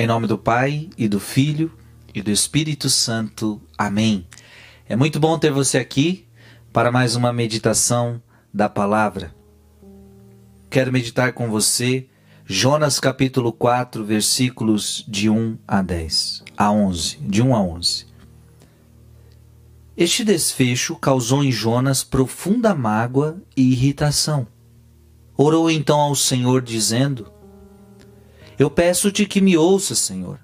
Em nome do Pai e do Filho e do Espírito Santo. Amém. É muito bom ter você aqui para mais uma meditação da palavra. Quero meditar com você Jonas capítulo 4, versículos de 1 a 10, a 11, de 1 a 11. Este desfecho causou em Jonas profunda mágoa e irritação. Orou então ao Senhor dizendo: eu peço-te que me ouça, Senhor.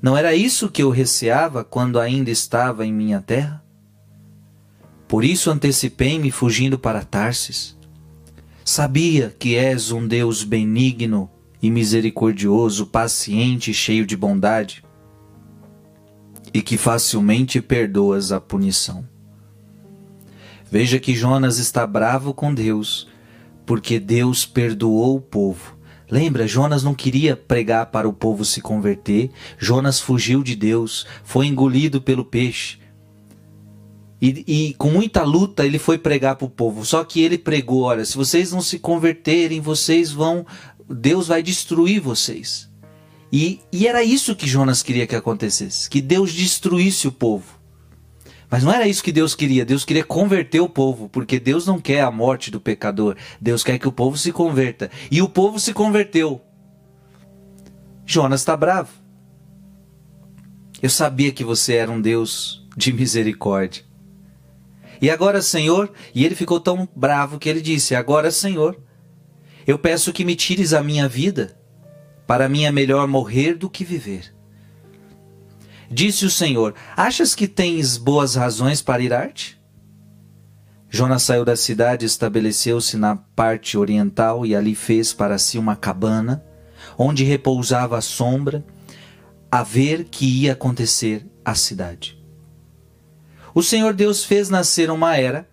Não era isso que eu receava quando ainda estava em minha terra? Por isso antecipei-me fugindo para Tarsis. Sabia que és um Deus benigno e misericordioso, paciente e cheio de bondade, e que facilmente perdoas a punição. Veja que Jonas está bravo com Deus, porque Deus perdoou o povo Lembra, Jonas não queria pregar para o povo se converter. Jonas fugiu de Deus, foi engolido pelo peixe. E, e, com muita luta ele foi pregar para o povo. Só que ele pregou: olha, se vocês não se converterem, vocês vão. Deus vai destruir vocês. E, e era isso que Jonas queria que acontecesse: que Deus destruísse o povo. Mas não era isso que Deus queria. Deus queria converter o povo, porque Deus não quer a morte do pecador. Deus quer que o povo se converta. E o povo se converteu. Jonas está bravo. Eu sabia que você era um Deus de misericórdia. E agora, Senhor, e ele ficou tão bravo que ele disse: Agora, Senhor, eu peço que me tires a minha vida, para mim é melhor morrer do que viver. Disse o Senhor: Achas que tens boas razões para ir-te? Jonas saiu da cidade, estabeleceu-se na parte oriental e ali fez para si uma cabana, onde repousava a sombra, a ver que ia acontecer à cidade. O Senhor Deus fez nascer uma era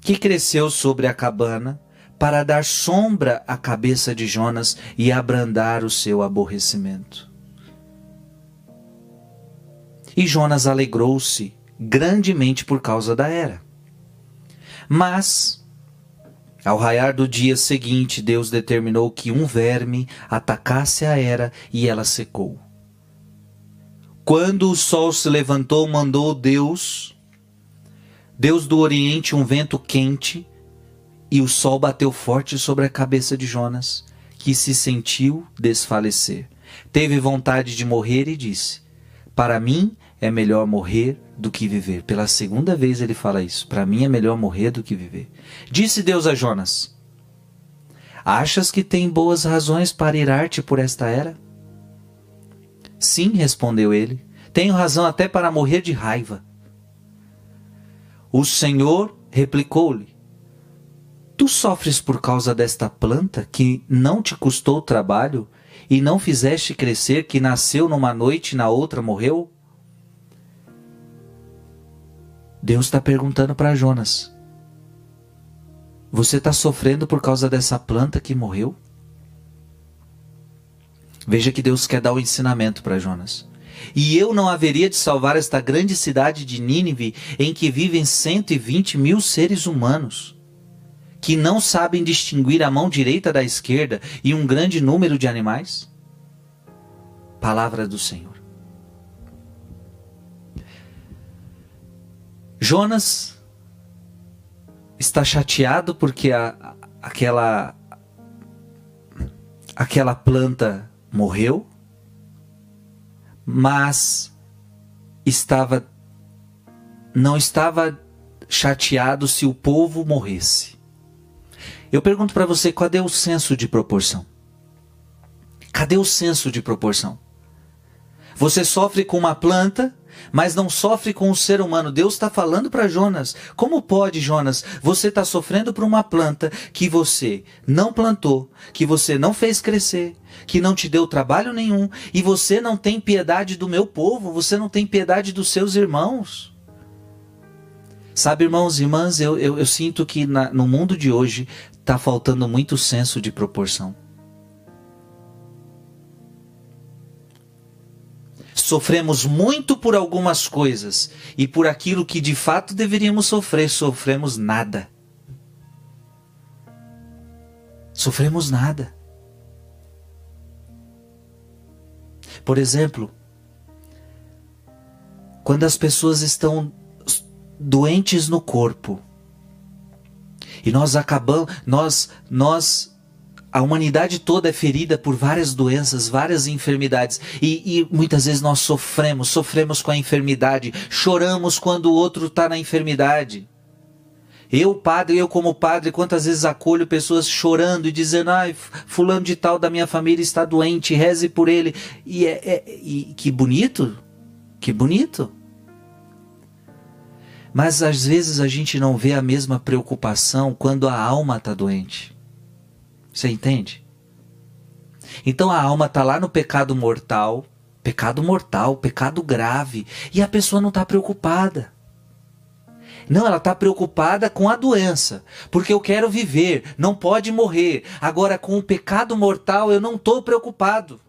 que cresceu sobre a cabana para dar sombra à cabeça de Jonas e abrandar o seu aborrecimento. E Jonas alegrou-se grandemente por causa da era. Mas, ao raiar do dia seguinte, Deus determinou que um verme atacasse a era e ela secou. Quando o sol se levantou, mandou Deus, Deus do Oriente, um vento quente, e o sol bateu forte sobre a cabeça de Jonas, que se sentiu desfalecer. Teve vontade de morrer e disse: Para mim é melhor morrer do que viver. Pela segunda vez ele fala isso. Para mim é melhor morrer do que viver. Disse Deus a Jonas: Achas que tem boas razões para irar-te por esta era? Sim, respondeu ele. Tenho razão até para morrer de raiva. O Senhor replicou-lhe: Tu sofres por causa desta planta que não te custou trabalho e não fizeste crescer, que nasceu numa noite e na outra morreu? Deus está perguntando para Jonas: Você está sofrendo por causa dessa planta que morreu? Veja que Deus quer dar o ensinamento para Jonas. E eu não haveria de salvar esta grande cidade de Nínive, em que vivem 120 mil seres humanos, que não sabem distinguir a mão direita da esquerda e um grande número de animais? Palavra do Senhor. Jonas está chateado porque a, aquela aquela planta morreu, mas estava não estava chateado se o povo morresse. Eu pergunto para você, cadê o senso de proporção? Cadê o senso de proporção? Você sofre com uma planta mas não sofre com o ser humano. Deus está falando para Jonas: como pode, Jonas, você está sofrendo por uma planta que você não plantou, que você não fez crescer, que não te deu trabalho nenhum, e você não tem piedade do meu povo, você não tem piedade dos seus irmãos? Sabe, irmãos e irmãs, eu, eu, eu sinto que na, no mundo de hoje está faltando muito senso de proporção. Sofremos muito por algumas coisas e por aquilo que de fato deveríamos sofrer, sofremos nada. Sofremos nada. Por exemplo, quando as pessoas estão doentes no corpo e nós acabamos, nós, nós a humanidade toda é ferida por várias doenças, várias enfermidades. E, e, muitas vezes nós sofremos, sofremos com a enfermidade, choramos quando o outro está na enfermidade. Eu, padre, eu como padre, quantas vezes acolho pessoas chorando e dizendo, ai, fulano de tal da minha família está doente, reze por ele. E, é, é e que bonito, que bonito. Mas às vezes a gente não vê a mesma preocupação quando a alma está doente. Você entende? Então a alma está lá no pecado mortal, pecado mortal, pecado grave, e a pessoa não está preocupada. Não, ela está preocupada com a doença, porque eu quero viver, não pode morrer. Agora, com o pecado mortal, eu não estou preocupado.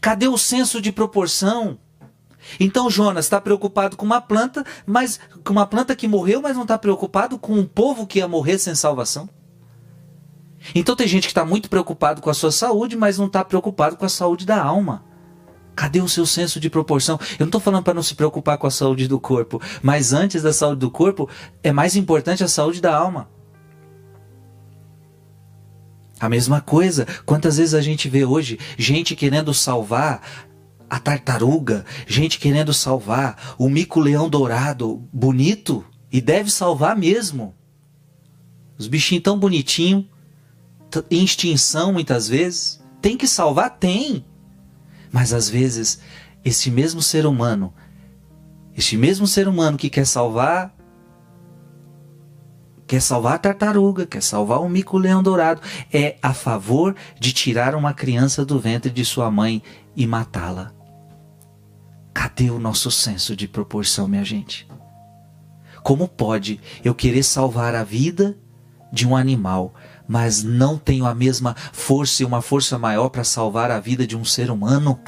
Cadê o senso de proporção? Então Jonas está preocupado com uma planta, mas com uma planta que morreu, mas não está preocupado com um povo que ia morrer sem salvação. Então tem gente que está muito preocupado com a sua saúde, mas não está preocupado com a saúde da alma. Cadê o seu senso de proporção? Eu não estou falando para não se preocupar com a saúde do corpo, mas antes da saúde do corpo, é mais importante a saúde da alma. A mesma coisa, quantas vezes a gente vê hoje gente querendo salvar a tartaruga, gente querendo salvar o mico-leão dourado, bonito, e deve salvar mesmo. Os bichinhos tão bonitinhos, extinção muitas vezes. Tem que salvar? Tem. Mas às vezes, esse mesmo ser humano, este mesmo ser humano que quer salvar, quer salvar a tartaruga, quer salvar o mico-leão dourado, é a favor de tirar uma criança do ventre de sua mãe e matá-la. Cadê o nosso senso de proporção, minha gente? Como pode eu querer salvar a vida de um animal, mas não tenho a mesma força e uma força maior para salvar a vida de um ser humano?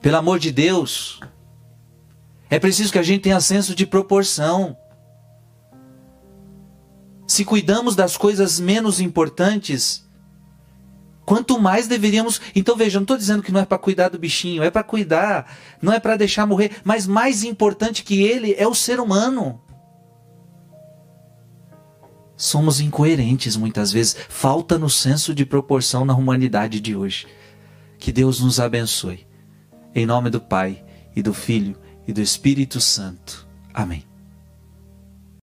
Pelo amor de Deus, é preciso que a gente tenha senso de proporção. Se cuidamos das coisas menos importantes, quanto mais deveríamos. Então veja, não estou dizendo que não é para cuidar do bichinho, é para cuidar, não é para deixar morrer, mas mais importante que ele é o ser humano somos incoerentes muitas vezes. Falta no senso de proporção na humanidade de hoje. Que Deus nos abençoe. Em nome do Pai, e do Filho, e do Espírito Santo. Amém.